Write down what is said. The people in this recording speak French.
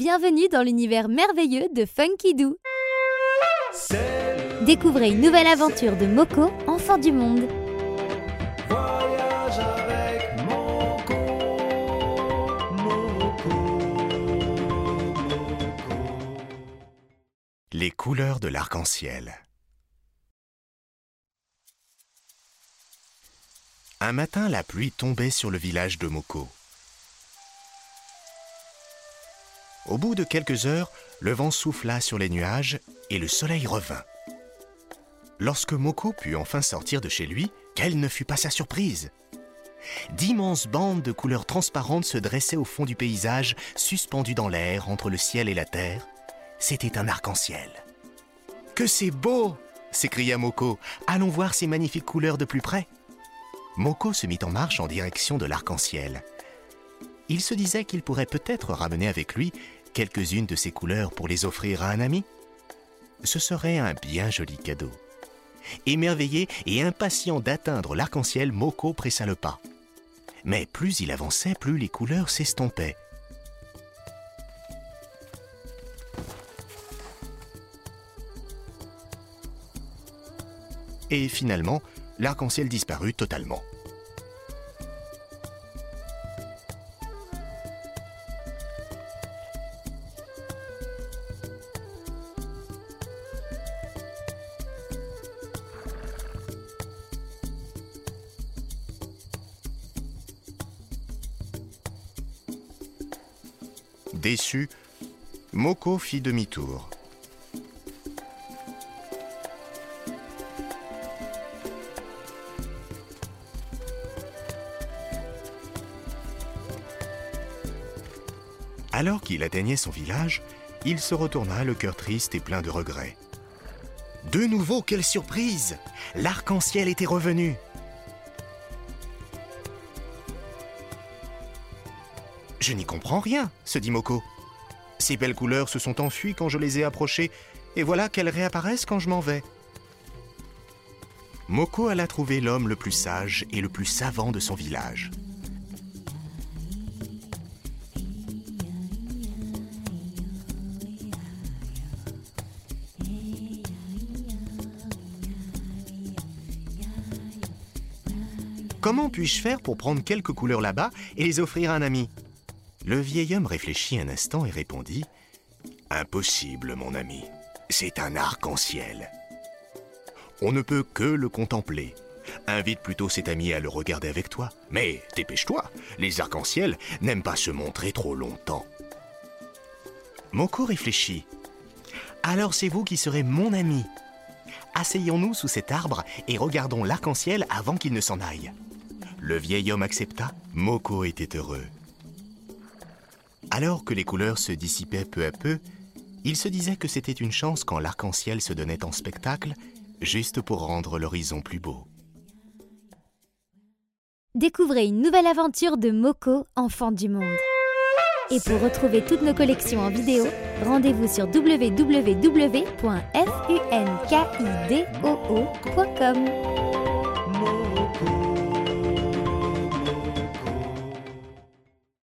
Bienvenue dans l'univers merveilleux de Funky Doo. Découvrez une nouvelle aventure de Moko, enfant du monde. Voyage avec Moko, Moko, Moko. Les couleurs de l'arc-en-ciel. Un matin, la pluie tombait sur le village de Moko. Au bout de quelques heures, le vent souffla sur les nuages et le soleil revint. Lorsque Moko put enfin sortir de chez lui, quelle ne fut pas sa surprise D'immenses bandes de couleurs transparentes se dressaient au fond du paysage, suspendues dans l'air entre le ciel et la terre. C'était un arc-en-ciel. Que c'est beau s'écria Moko. Allons voir ces magnifiques couleurs de plus près. Moko se mit en marche en direction de l'arc-en-ciel. Il se disait qu'il pourrait peut-être ramener avec lui quelques-unes de ces couleurs pour les offrir à un ami. Ce serait un bien joli cadeau. Émerveillé et impatient d'atteindre l'arc-en-ciel, Moko pressa le pas. Mais plus il avançait, plus les couleurs s'estompaient. Et finalement, l'arc-en-ciel disparut totalement. Déçu, Moko fit demi-tour. Alors qu'il atteignait son village, il se retourna le cœur triste et plein de regrets. De nouveau, quelle surprise L'arc-en-ciel était revenu. Je n'y comprends rien, se dit Moko. Ces belles couleurs se sont enfuies quand je les ai approchées, et voilà qu'elles réapparaissent quand je m'en vais. Moko alla trouver l'homme le plus sage et le plus savant de son village. Comment puis-je faire pour prendre quelques couleurs là-bas et les offrir à un ami? Le vieil homme réfléchit un instant et répondit Impossible, mon ami. C'est un arc-en-ciel. On ne peut que le contempler. Invite plutôt cet ami à le regarder avec toi. Mais dépêche-toi, les arcs-en-ciel n'aiment pas se montrer trop longtemps. Moko réfléchit. Alors c'est vous qui serez mon ami. Asseyons-nous sous cet arbre et regardons l'arc-en-ciel avant qu'il ne s'en aille. Le vieil homme accepta. Moko était heureux. Alors que les couleurs se dissipaient peu à peu, il se disait que c'était une chance quand l'arc-en-ciel se donnait en spectacle, juste pour rendre l'horizon plus beau. Découvrez une nouvelle aventure de Moko, enfant du monde. Et pour retrouver toutes nos collections en vidéo, rendez-vous sur www.funkidoo.com.